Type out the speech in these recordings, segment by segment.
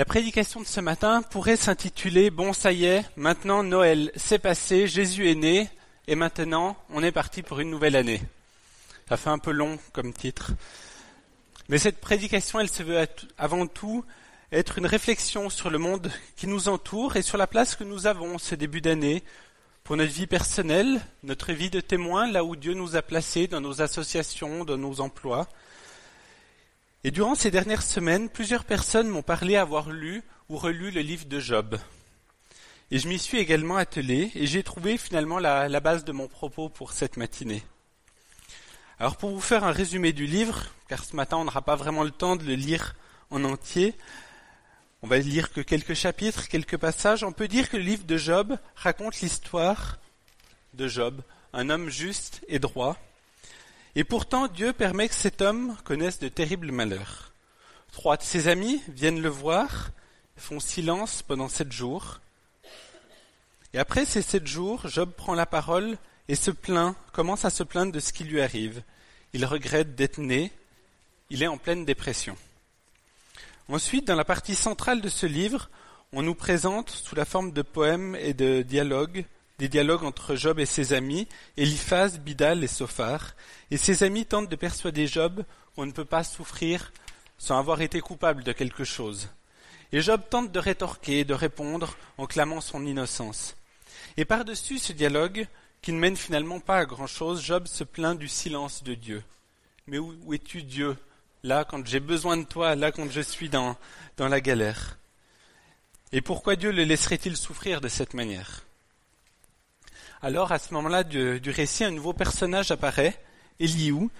La prédication de ce matin pourrait s'intituler Bon, ça y est, maintenant Noël s'est passé, Jésus est né, et maintenant on est parti pour une nouvelle année. Ça fait un peu long comme titre. Mais cette prédication, elle se veut avant tout être une réflexion sur le monde qui nous entoure et sur la place que nous avons ce début d'année pour notre vie personnelle, notre vie de témoin, là où Dieu nous a placés dans nos associations, dans nos emplois. Et durant ces dernières semaines, plusieurs personnes m'ont parlé avoir lu ou relu le livre de Job. Et je m'y suis également attelé et j'ai trouvé finalement la, base de mon propos pour cette matinée. Alors pour vous faire un résumé du livre, car ce matin on n'aura pas vraiment le temps de le lire en entier, on va lire que quelques chapitres, quelques passages, on peut dire que le livre de Job raconte l'histoire de Job, un homme juste et droit, et pourtant, Dieu permet que cet homme connaisse de terribles malheurs. Trois de ses amis viennent le voir, font silence pendant sept jours. Et après ces sept jours, Job prend la parole et se plaint, commence à se plaindre de ce qui lui arrive. Il regrette d'être né, il est en pleine dépression. Ensuite, dans la partie centrale de ce livre, on nous présente, sous la forme de poèmes et de dialogues, des dialogues entre Job et ses amis, Eliphaz, Bidal et Sophar, et ses amis tentent de persuader Job qu'on ne peut pas souffrir sans avoir été coupable de quelque chose. Et Job tente de rétorquer, de répondre en clamant son innocence. Et par-dessus ce dialogue, qui ne mène finalement pas à grand-chose, Job se plaint du silence de Dieu. Mais où, es-tu Dieu? Là, quand j'ai besoin de toi, là, quand je suis dans, dans la galère. Et pourquoi Dieu le laisserait-il souffrir de cette manière? Alors à ce moment-là du, récit, un nouveau personnage apparaît, Eliou,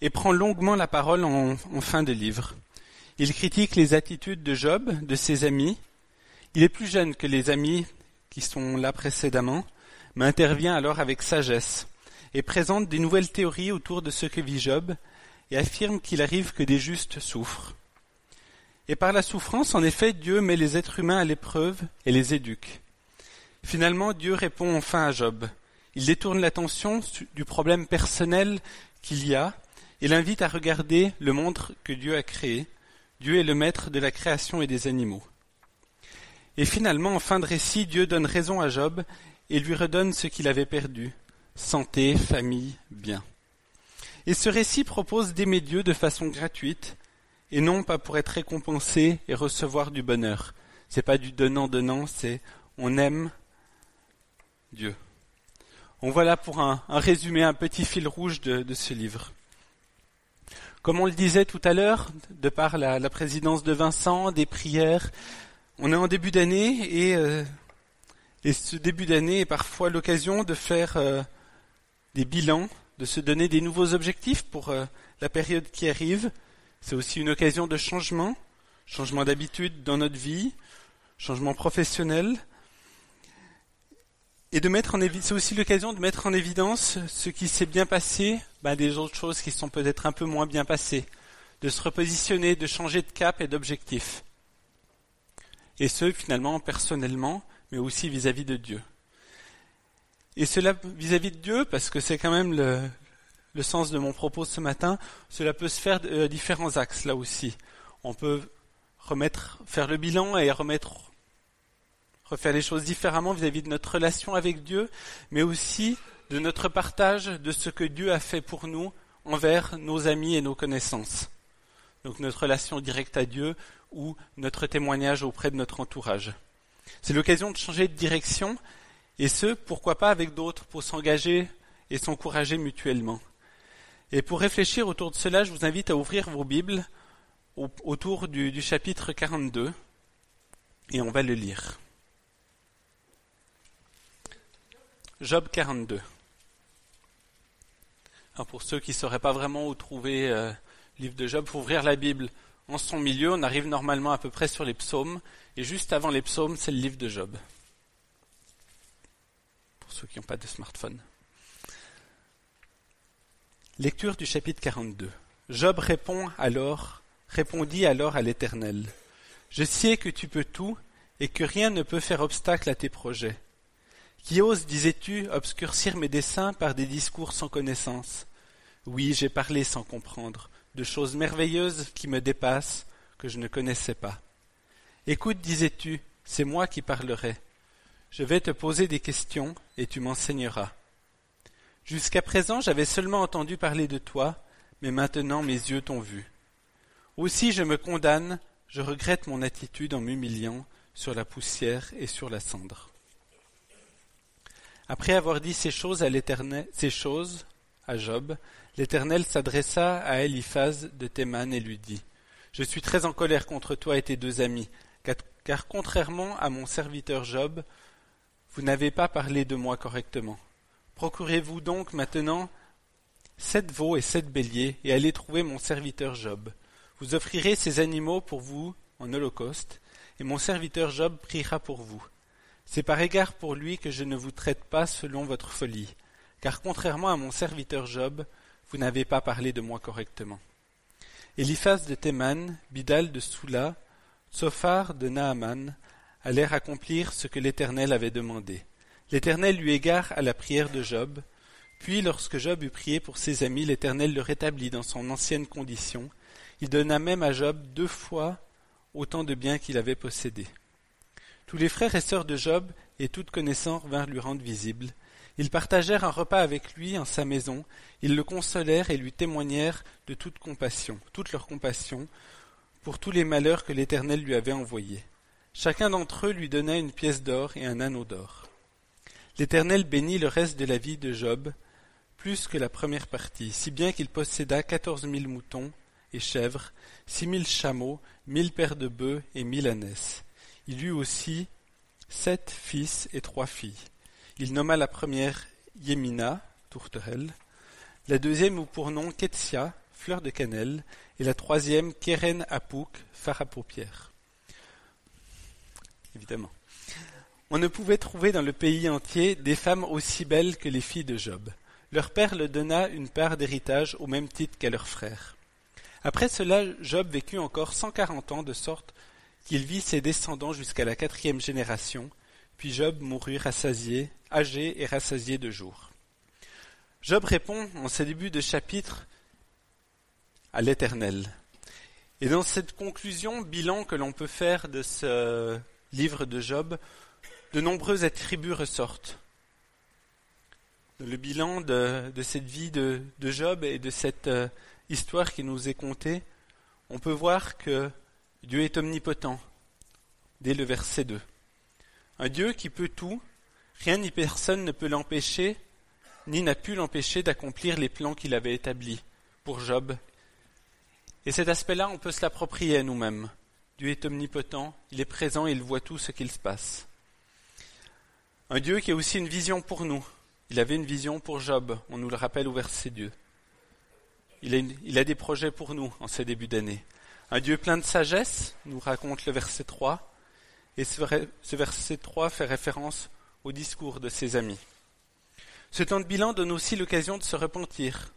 et prend longuement la parole en, en fin de livre. Il critique les attitudes de Job, de ses amis. Il est plus jeune que les amis qui sont là précédemment, mais intervient alors avec sagesse et présente des nouvelles théories autour de ce que vit Job et affirme qu'il arrive que des justes souffrent. Et par la souffrance, en effet, Dieu met les êtres humains à l'épreuve et les éduque. Finalement, Dieu répond enfin à Job. Il détourne l'attention du problème personnel qu'il y a et l'invite à regarder le monde que Dieu a créé. Dieu est le maître de la création et des animaux. Et finalement, en fin de récit, Dieu donne raison à Job et lui redonne ce qu'il avait perdu santé, famille, bien. Et ce récit propose d'aimer Dieu de façon gratuite et non pas pour être récompensé et recevoir du bonheur. C'est pas du donnant-donnant, c'est on aime Dieu. On voit là pour un, résumé, un petit fil rouge de, ce livre. Comme on le disait tout à l'heure, de par la, présidence de Vincent, des prières, on est en début d'année et, euh, ce début d'année est parfois l'occasion de faire euh, des bilans, de se donner des nouveaux objectifs pour euh, la période qui arrive. C'est aussi une occasion de changement, changement d'habitude dans notre vie, changement professionnel, et de mettre en c'est aussi l'occasion de mettre en évidence ce qui s'est bien passé, ben des autres choses qui sont peut-être un peu moins bien passées, de se repositionner, de changer de cap et d'objectif. Et ce, finalement, personnellement, mais aussi vis-à-vis de Dieu. Et cela vis-à-vis de Dieu, parce que c'est quand même le, le, sens de mon propos ce matin, cela peut se faire de différents axes là aussi. On peut remettre, faire le bilan et remettre refaire les choses différemment vis-à-vis de notre relation avec Dieu, mais aussi de notre partage de ce que Dieu a fait pour nous envers nos amis et nos connaissances. Donc notre relation directe à Dieu ou notre témoignage auprès de notre entourage. C'est l'occasion de changer de direction, et ce, pourquoi pas avec d'autres, pour s'engager et s'encourager mutuellement. Et pour réfléchir autour de cela, je vous invite à ouvrir vos Bibles autour du, du chapitre 42, et on va le lire. Job 42. Alors pour ceux qui ne sauraient pas vraiment où trouver euh, le livre de Job, il faut ouvrir la Bible en son milieu. On arrive normalement à peu près sur les psaumes. Et juste avant les psaumes, c'est le livre de Job. Pour ceux qui n'ont pas de smartphone. Lecture du chapitre 42. Job répond alors, répondit alors à l'Éternel. Je sais que tu peux tout et que rien ne peut faire obstacle à tes projets. Qui ose, disais-tu, obscurcir mes desseins par des discours sans connaissance Oui, j'ai parlé sans comprendre, de choses merveilleuses qui me dépassent, que je ne connaissais pas. Écoute, disais-tu, c'est moi qui parlerai. Je vais te poser des questions et tu m'enseigneras. Jusqu'à présent j'avais seulement entendu parler de toi, mais maintenant mes yeux t'ont vu. Aussi je me condamne, je regrette mon attitude en m'humiliant sur la poussière et sur la cendre. Après avoir dit ces choses à l'Éternel, ces choses à Job, l'Éternel s'adressa à Eliphaz de Théman et lui dit Je suis très en colère contre toi et tes deux amis, car contrairement à mon serviteur Job, vous n'avez pas parlé de moi correctement. Procurez-vous donc maintenant sept veaux et sept béliers, et allez trouver mon serviteur Job. Vous offrirez ces animaux pour vous en holocauste, et mon serviteur Job priera pour vous. C'est par égard pour lui que je ne vous traite pas selon votre folie, car contrairement à mon serviteur Job, vous n'avez pas parlé de moi correctement. Eliphaz de Théman, Bidal de Soula, Sophar de Naaman allèrent accomplir ce que l'Éternel avait demandé. L'Éternel lui égare à la prière de Job. Puis, lorsque Job eut prié pour ses amis, l'Éternel le rétablit dans son ancienne condition. Il donna même à Job deux fois autant de biens qu'il avait possédés. Tous les frères et sœurs de Job et toute connaissance vinrent lui rendre visible. Ils partagèrent un repas avec lui en sa maison, ils le consolèrent et lui témoignèrent de toute compassion, toute leur compassion, pour tous les malheurs que l'Éternel lui avait envoyés. Chacun d'entre eux lui donna une pièce d'or et un anneau d'or. L'Éternel bénit le reste de la vie de Job, plus que la première partie, si bien qu'il posséda quatorze mille moutons et chèvres, six mille chameaux, mille paires de bœufs et mille ânesses. Il eut aussi sept fils et trois filles. Il nomma la première Yémina, tourterelle, la deuxième eut pour nom Ketsia, fleur de cannelle, et la troisième Keren Apouk, phare à paupières. Évidemment. On ne pouvait trouver dans le pays entier des femmes aussi belles que les filles de Job. Leur père leur donna une part d'héritage au même titre qu'à leur frère. Après cela, Job vécut encore cent quarante ans, de sorte qu'il vit ses descendants jusqu'à la quatrième génération, puis Job mourut rassasié, âgé et rassasié de jours. Job répond en ses débuts de chapitre à l'Éternel. Et dans cette conclusion, bilan que l'on peut faire de ce livre de Job, de nombreux attributs ressortent. Le bilan de, cette vie de, Job et de cette euh, histoire qui nous est contée, on peut voir que Dieu est omnipotent, dès le verset 2. Un Dieu qui peut tout, rien ni personne ne peut l'empêcher, ni n'a pu l'empêcher d'accomplir les plans qu'il avait établis pour Job. Et cet aspect-là, on peut se l'approprier à nous-mêmes. Dieu est omnipotent, il est présent et il voit tout ce qu'il se passe. Un Dieu qui a aussi une vision pour nous. Il avait une vision pour Job, on nous le rappelle au verset 2. Il a, il a des projets pour nous en ces débuts d'année. Un Dieu plein de sagesse, nous raconte le verset 3, et ce, verset 3 fait référence au discours de ses amis. Ce temps de bilan donne aussi l'occasion de se repentir.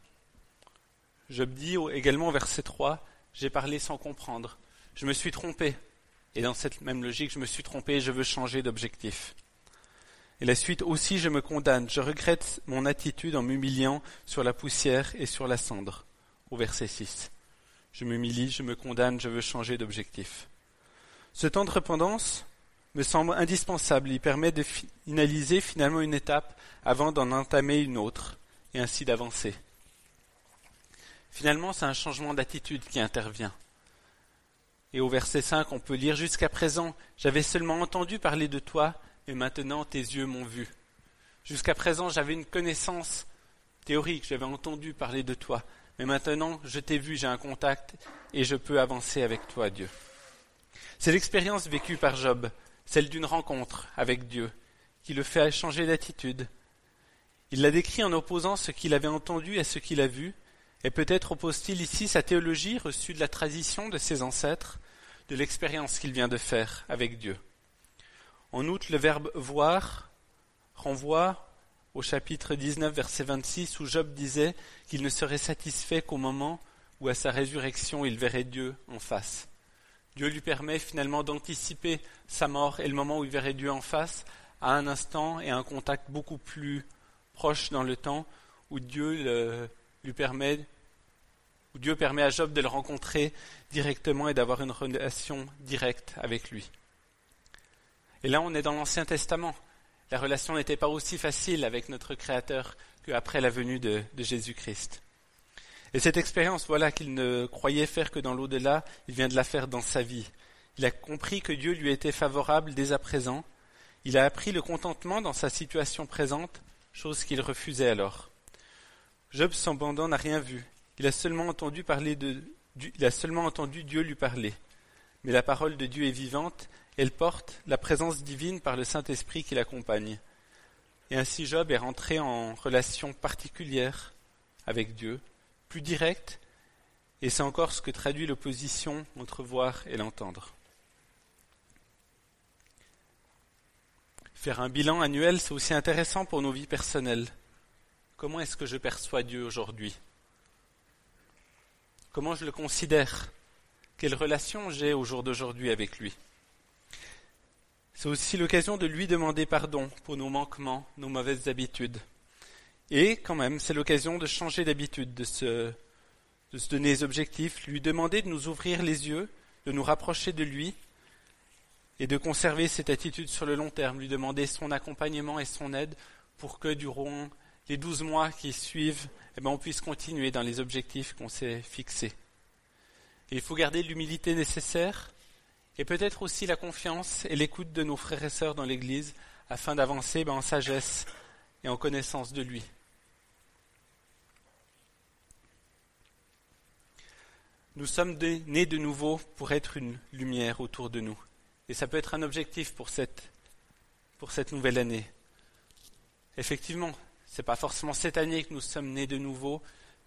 Job dit également au verset 3, J'ai parlé sans comprendre, je me suis trompé, et dans cette même logique, je me suis trompé et je veux changer d'objectif. Et la suite aussi, je me condamne, je regrette mon attitude en m'humiliant sur la poussière et sur la cendre. Au verset 6. Je m'humilie, je me condamne, je veux changer d'objectif. Ce temps de repentance me semble indispensable. Il permet de finaliser finalement une étape avant d'en entamer une autre, et ainsi d'avancer. Finalement, c'est un changement d'attitude qui intervient. Et au verset 5, on peut lire Jusqu'à présent, j'avais seulement entendu parler de toi, et maintenant tes yeux m'ont vu. Jusqu'à présent, j'avais une connaissance théorique, j'avais entendu parler de toi, mais maintenant je t'ai vu, j'ai un contact et je peux avancer avec toi, Dieu. C'est l'expérience vécue par Job, celle d'une rencontre avec Dieu, qui le fait changer d'attitude. Il l'a décrit en opposant ce qu'il avait entendu à ce qu'il a vu, et peut-être oppose-t-il ici sa théologie reçue de la tradition de ses ancêtres, de l'expérience qu'il vient de faire avec Dieu. En outre, le verbe voir renvoie au chapitre 19, verset 26, où Job disait qu'il ne serait satisfait qu'au moment où, à sa résurrection, il verrait Dieu en face. Dieu lui permet finalement d'anticiper sa mort et le moment où il verrait Dieu en face à un instant et à un contact beaucoup plus proche dans le temps où Dieu lui permet où Dieu permet à Job de le rencontrer directement et d'avoir une relation directe avec lui. Et là, on est dans l'Ancien Testament. La relation n'était pas aussi facile avec notre Créateur qu'après la venue de, Jésus-Christ. Et cette expérience, voilà qu'il ne croyait faire que dans l'au-delà, il vient de la faire dans sa vie. Il a compris que Dieu lui était favorable dès à présent. Il a appris le contentement dans sa situation présente, chose qu'il refusait alors. Job cependant n'a rien vu. Il a seulement entendu parler de, il a seulement entendu Dieu lui parler. Mais la parole de Dieu est vivante, elle porte la présence divine par le Saint-Esprit qui l'accompagne. Et ainsi Job est rentré en relation particulière avec Dieu, plus directe, et c'est encore ce que traduit l'opposition entre voir et l'entendre. Faire un bilan annuel, c'est aussi intéressant pour nos vies personnelles. Comment est-ce que je perçois Dieu aujourd'hui? Comment je le considère? Quelle relation j'ai au jour d'aujourd'hui avec lui? C'est aussi l'occasion de lui demander pardon pour nos manquements, nos mauvaises habitudes. Et quand même, c'est l'occasion de changer d'habitude, de se, donner des objectifs, lui demander de nous ouvrir les yeux, de nous rapprocher de lui et de conserver cette attitude sur le long terme, lui demander son accompagnement et son aide pour que durant les douze mois qui suivent, eh ben, on puisse continuer dans les objectifs qu'on s'est fixés. Il faut garder l'humilité nécessaire et peut-être aussi la confiance et l'écoute de nos frères et sœurs dans l'Église afin d'avancer ben, en sagesse et en connaissance de lui. Nous sommes nés de nouveau pour être une lumière autour de nous. Et ça peut être un objectif pour cette, pour cette nouvelle année. Effectivement, ce n'est pas forcément cette année que nous sommes nés de nouveau,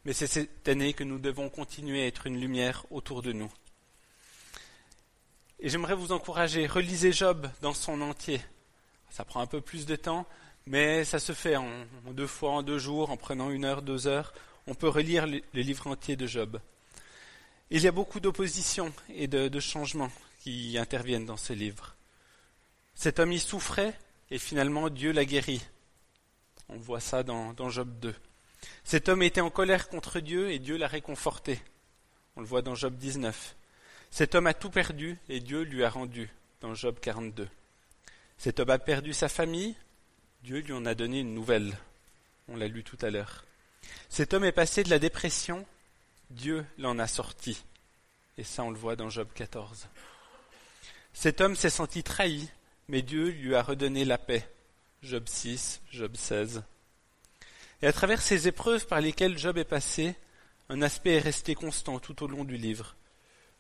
mais c'est cette année que nous devons continuer à être une lumière autour de nous. Et j'aimerais vous encourager, relisez Job dans son entier. Ça prend un peu plus de temps, mais ça se fait en, deux fois, en deux jours, en prenant une heure, deux heures. On peut relire le, livre entier de Job. Il y a beaucoup d'opposition et de, changements qui interviennent dans ce livre. Cet homme y souffrait et finalement Dieu l'a guéri. On voit ça dans, dans, Job 2. Cet homme était en colère contre Dieu et Dieu l'a réconforté. On le voit dans Job 19. Cet homme a tout perdu et Dieu lui a rendu dans Job 42. Cet homme a perdu sa famille, Dieu lui en a donné une nouvelle. On l'a lu tout à l'heure. Cet homme est passé de la dépression, Dieu l'en a sorti. Et ça, on le voit dans Job 14. Cet homme s'est senti trahi, mais Dieu lui a redonné la paix. Job 6, Job 16. Et à travers ces épreuves par lesquelles Job est passé, un aspect est resté constant tout au long du livre.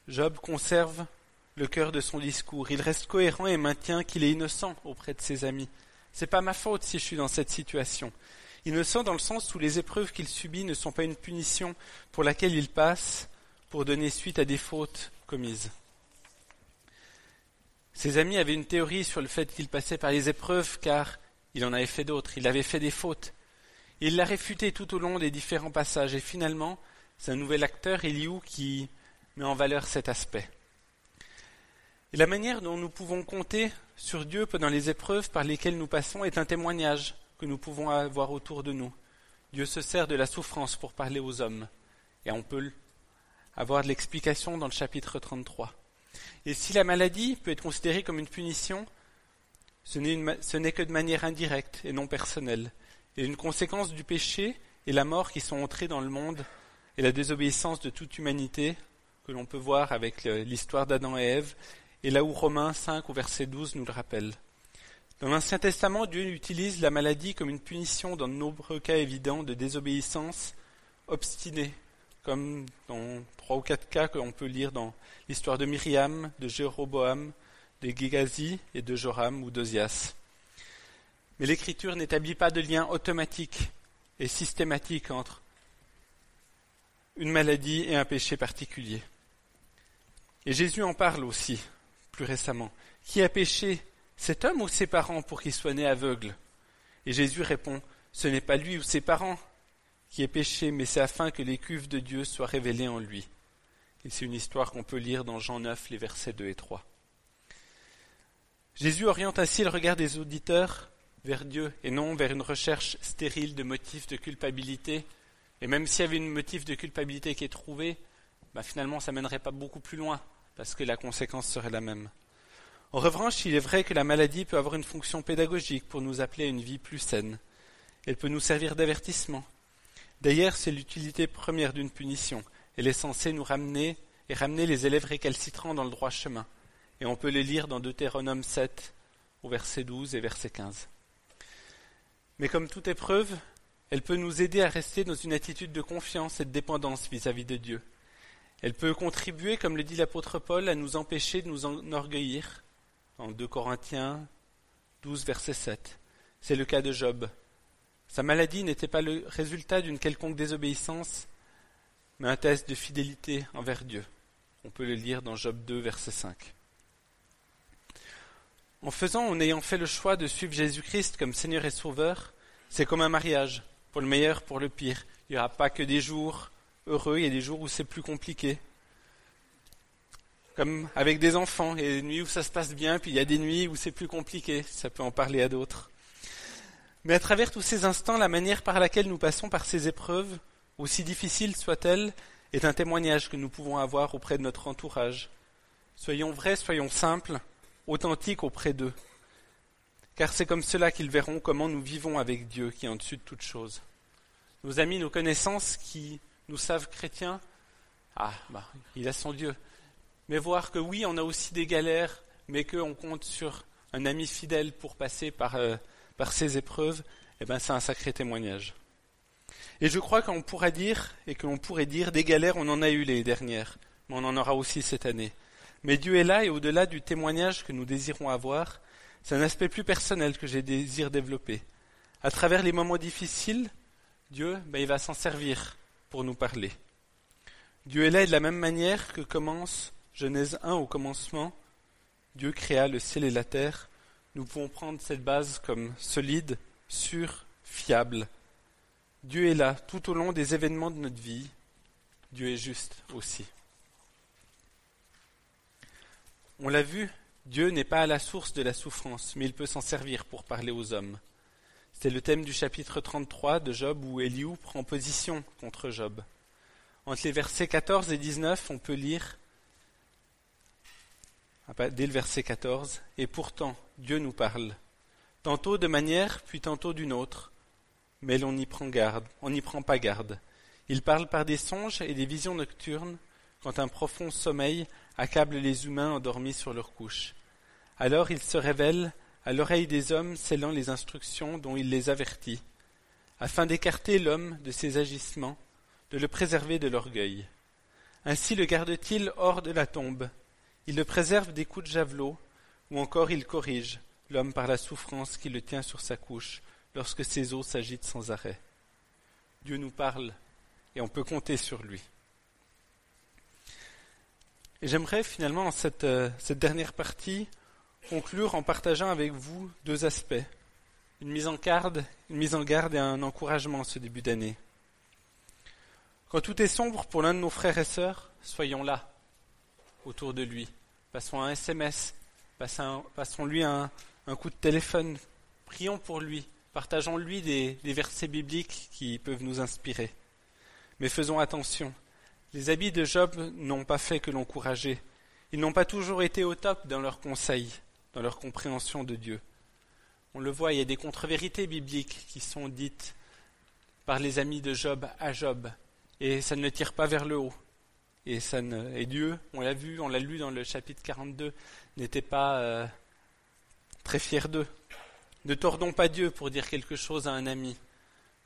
Job conserve le cœur de son discours. Il reste cohérent et maintient qu'il est innocent auprès de ses amis. C'est pas ma faute si je suis dans cette situation. Innocent dans le sens où les épreuves qu'il subit ne sont pas une punition pour laquelle il passe pour donner suite à des fautes commises. Ses amis avaient une théorie sur le fait qu'il passait par les épreuves car il en avait fait d'autres, il avait fait des fautes. Il l'a réfuté tout au long des différents passages et finalement, c'est un nouvel acteur, Eliou, qui met en valeur cet aspect. La manière dont nous pouvons compter sur Dieu pendant les épreuves par lesquelles nous passons est un témoignage que nous pouvons avoir autour de nous. Dieu se sert de la souffrance pour parler aux hommes. Et on peut avoir de l'explication dans le chapitre 33. Et si la maladie peut être considérée comme une punition, ce n'est que de manière indirecte et non personnelle. Et une conséquence du péché et la mort qui sont entrés dans le monde et la désobéissance de toute humanité, que l'on peut voir avec l'histoire d'Adam et Ève, et là où Romains 5 au verset 12 nous le rappelle. Dans l'Ancien Testament, Dieu utilise la maladie comme une punition dans de nombreux cas évidents de désobéissance obstinée, comme dans trois ou quatre cas que l'on peut lire dans l'histoire de Myriam, de Jéroboam, de Gégazi et de Joram ou d'Ozias. Mais l'Écriture n'établit pas de lien automatique et systématique entre une maladie et un péché particulier. Et Jésus en parle aussi, plus récemment. Qui a péché, cet homme ou ses parents, pour qu'il soit né aveugle? Et Jésus répond, ce n'est pas lui ou ses parents, qui est péché, mais c'est afin que les cuves de Dieu soient révélées en lui. Et c'est une histoire qu'on peut lire dans Jean 9, les versets 2 et 3. Jésus oriente ainsi le regard des auditeurs vers Dieu et non vers une recherche stérile de motifs de culpabilité. Et même s'il y avait une motif de culpabilité qui est trouvé, bah finalement ça mènerait pas beaucoup plus loin, parce que la conséquence serait la même. En revanche, il est vrai que la maladie peut avoir une fonction pédagogique pour nous appeler à une vie plus saine. Elle peut nous servir d'avertissement. D'ailleurs, c'est l'utilité première d'une punition. Elle est censée nous ramener et ramener les élèves récalcitrants dans le droit chemin. Et on peut les lire dans Deutéronome 7, au verset 12 et verset 15. Mais comme toute épreuve, elle peut nous aider à rester dans une attitude de confiance et de dépendance vis-à-vis -vis de Dieu. Elle peut contribuer, comme le dit l'apôtre Paul, à nous empêcher de nous enorgueillir. En 2 Corinthiens 12, verset 7. C'est le cas de Job. Sa maladie n'était pas le résultat d'une quelconque désobéissance, mais un test de fidélité envers Dieu. On peut le lire dans Job 2, verset 5. En faisant, en ayant fait le choix de suivre Jésus-Christ comme Seigneur et Sauveur, c'est comme un mariage, pour le meilleur, pour le pire. Il n'y aura pas que des jours heureux, il y a des jours où c'est plus compliqué. Comme avec des enfants, il y a des nuits où ça se passe bien, puis il y a des nuits où c'est plus compliqué, ça peut en parler à d'autres. Mais à travers tous ces instants, la manière par laquelle nous passons par ces épreuves, aussi difficiles soient-elles, est un témoignage que nous pouvons avoir auprès de notre entourage. Soyons vrais, soyons simples, authentiques auprès d'eux. Car c'est comme cela qu'ils verront comment nous vivons avec Dieu qui est en dessus de toute chose. Nos amis, nos connaissances qui nous savent chrétiens, ah, bah, il a son Dieu. Mais voir que oui, on a aussi des galères, mais qu'on compte sur un ami fidèle pour passer par, euh, par ces épreuves, eh ben, c'est un sacré témoignage. Et je crois qu'on pourra dire, et que l'on pourrait dire, des galères, on en a eu les dernières, mais on en aura aussi cette année. Mais Dieu est là, et au-delà du témoignage que nous désirons avoir, c'est un aspect plus personnel que j'ai désir développer. À travers les moments difficiles, Dieu, ben, il va s'en servir pour nous parler. Dieu est là et de la même manière que commence Genèse 1 au commencement, Dieu créa le ciel et la terre. Nous pouvons prendre cette base comme solide, sûre, fiable. Dieu est là tout au long des événements de notre vie. Dieu est juste aussi. On l'a vu, Dieu n'est pas à la source de la souffrance, mais il peut s'en servir pour parler aux hommes. C'est le thème du chapitre 33 de Job où Eliou prend position contre Job. Entre les versets 14 et 19, on peut lire, dès le verset 14, Et pourtant, Dieu nous parle, tantôt de manière, puis tantôt d'une autre, mais l'on n'y prend garde, on n'y prend pas garde. Il parle par des songes et des visions nocturnes, quand un profond sommeil accable les humains endormis sur leur couche. Alors il se révèle à l'oreille des hommes scellant les instructions dont il les avertit, afin d'écarter l'homme de ses agissements, de le préserver de l'orgueil. Ainsi le garde-t-il hors de la tombe, il le préserve des coups de javelot, ou encore il corrige l'homme par la souffrance qui le tient sur sa couche lorsque ses os s'agitent sans arrêt. Dieu nous parle et on peut compter sur lui. Et j'aimerais finalement, en cette, euh, cette dernière partie, conclure en partageant avec vous deux aspects. Une mise en garde, une mise en garde et un encouragement ce début d'année. Quand tout est sombre pour l'un de nos frères et sœurs, soyons là, autour de lui. Passons un SMS, passons-lui un, coup de téléphone, prions pour lui, partageons-lui des versets bibliques qui peuvent nous inspirer. Mais faisons attention, les habits de Job n'ont pas fait que l'encourager. Ils n'ont pas toujours été au top dans leurs conseils, dans leur compréhension de Dieu. On le voit, il y a des contre-vérités bibliques qui sont dites par les amis de Job à Job, et ça ne tire pas vers le haut. Et Dieu, on l'a vu, on l'a lu dans le chapitre 42, n'était pas euh, très fier d'eux. Ne tordons pas Dieu pour dire quelque chose à un ami.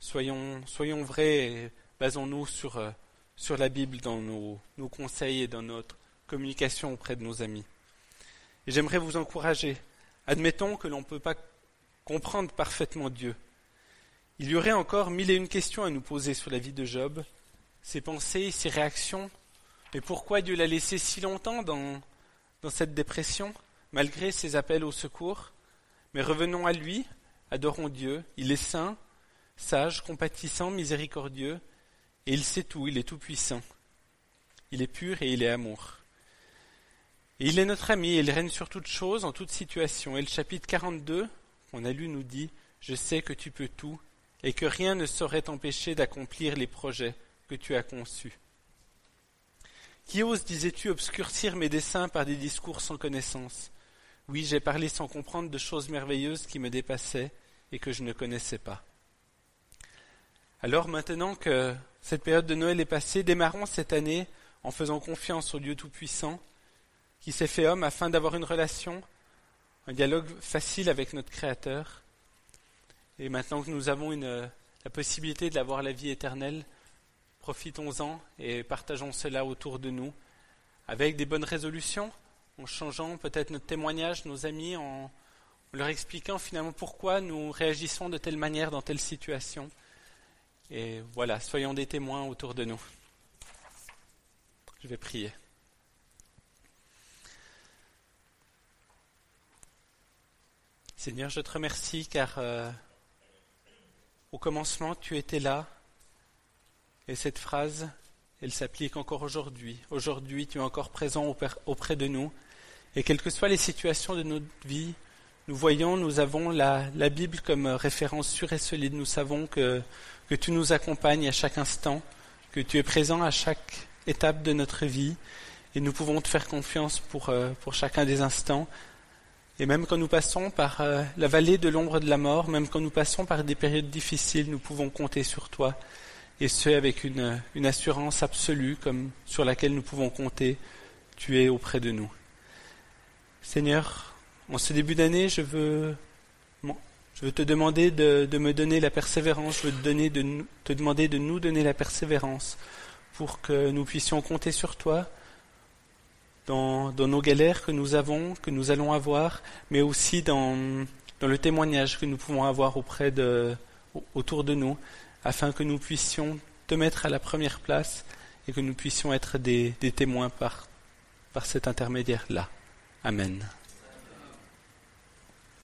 Soyons, soyons vrais et basons-nous sur, euh, sur la Bible dans nos, conseils et dans notre communication auprès de nos amis. Et j'aimerais vous encourager. Admettons que l'on ne peut pas comprendre parfaitement Dieu. Il y aurait encore mille et une questions à nous poser sur la vie de Job, ses pensées, ses réactions, mais pourquoi Dieu l'a laissé si longtemps dans cette dépression, malgré ses appels au secours Mais revenons à lui, adorons Dieu, il est saint, sage, compatissant, miséricordieux, et il sait tout, il est tout-puissant. Il est pur et il est amour. Et il est notre ami, il règne sur toute chose, en toute situation. Et le chapitre 42, qu'on a lu, nous dit, Je sais que tu peux tout, et que rien ne saurait t'empêcher d'accomplir les projets que tu as conçus. Qui ose, disais-tu, obscurcir mes desseins par des discours sans connaissance? Oui, j'ai parlé sans comprendre de choses merveilleuses qui me dépassaient et que je ne connaissais pas. Alors maintenant que cette période de Noël est passée, démarrons cette année en faisant confiance au Dieu Tout-Puissant, qui s'est fait homme afin d'avoir une relation, un dialogue facile avec notre Créateur. Et maintenant que nous avons la possibilité d'avoir la vie éternelle, profitons-en et partageons cela autour de nous, avec des bonnes résolutions, en changeant peut-être notre témoignage, nos amis, en leur expliquant finalement pourquoi nous réagissons de telle manière dans telle situation. Et voilà, soyons des témoins autour de nous. Je vais prier. Seigneur, je te remercie car euh, au commencement tu étais là et cette phrase, elle s'applique encore aujourd'hui. Aujourd'hui tu es encore présent auprès de nous et quelles que soient les situations de notre vie, nous voyons, nous avons la, la Bible comme référence sûre et solide. Nous savons que, que tu nous accompagnes à chaque instant, que tu es présent à chaque étape de notre vie et nous pouvons te faire confiance pour, euh, pour chacun des instants. Et même quand nous passons par euh, la vallée de l'ombre de la mort, même quand nous passons par des périodes difficiles, nous pouvons compter sur toi. Et ce, avec une, une assurance absolue comme sur laquelle nous pouvons compter. Tu es auprès de nous. Seigneur, en ce début d'année, je veux, te demander de, me donner la persévérance, je veux te, de, te demander de nous donner la persévérance pour que nous puissions compter sur toi dans, nos galères que nous avons, que nous allons avoir, mais aussi dans, le témoignage que nous pouvons avoir auprès de, autour de nous, afin que nous puissions te mettre à la première place et que nous puissions être des, témoins par, par cet intermédiaire-là. Amen.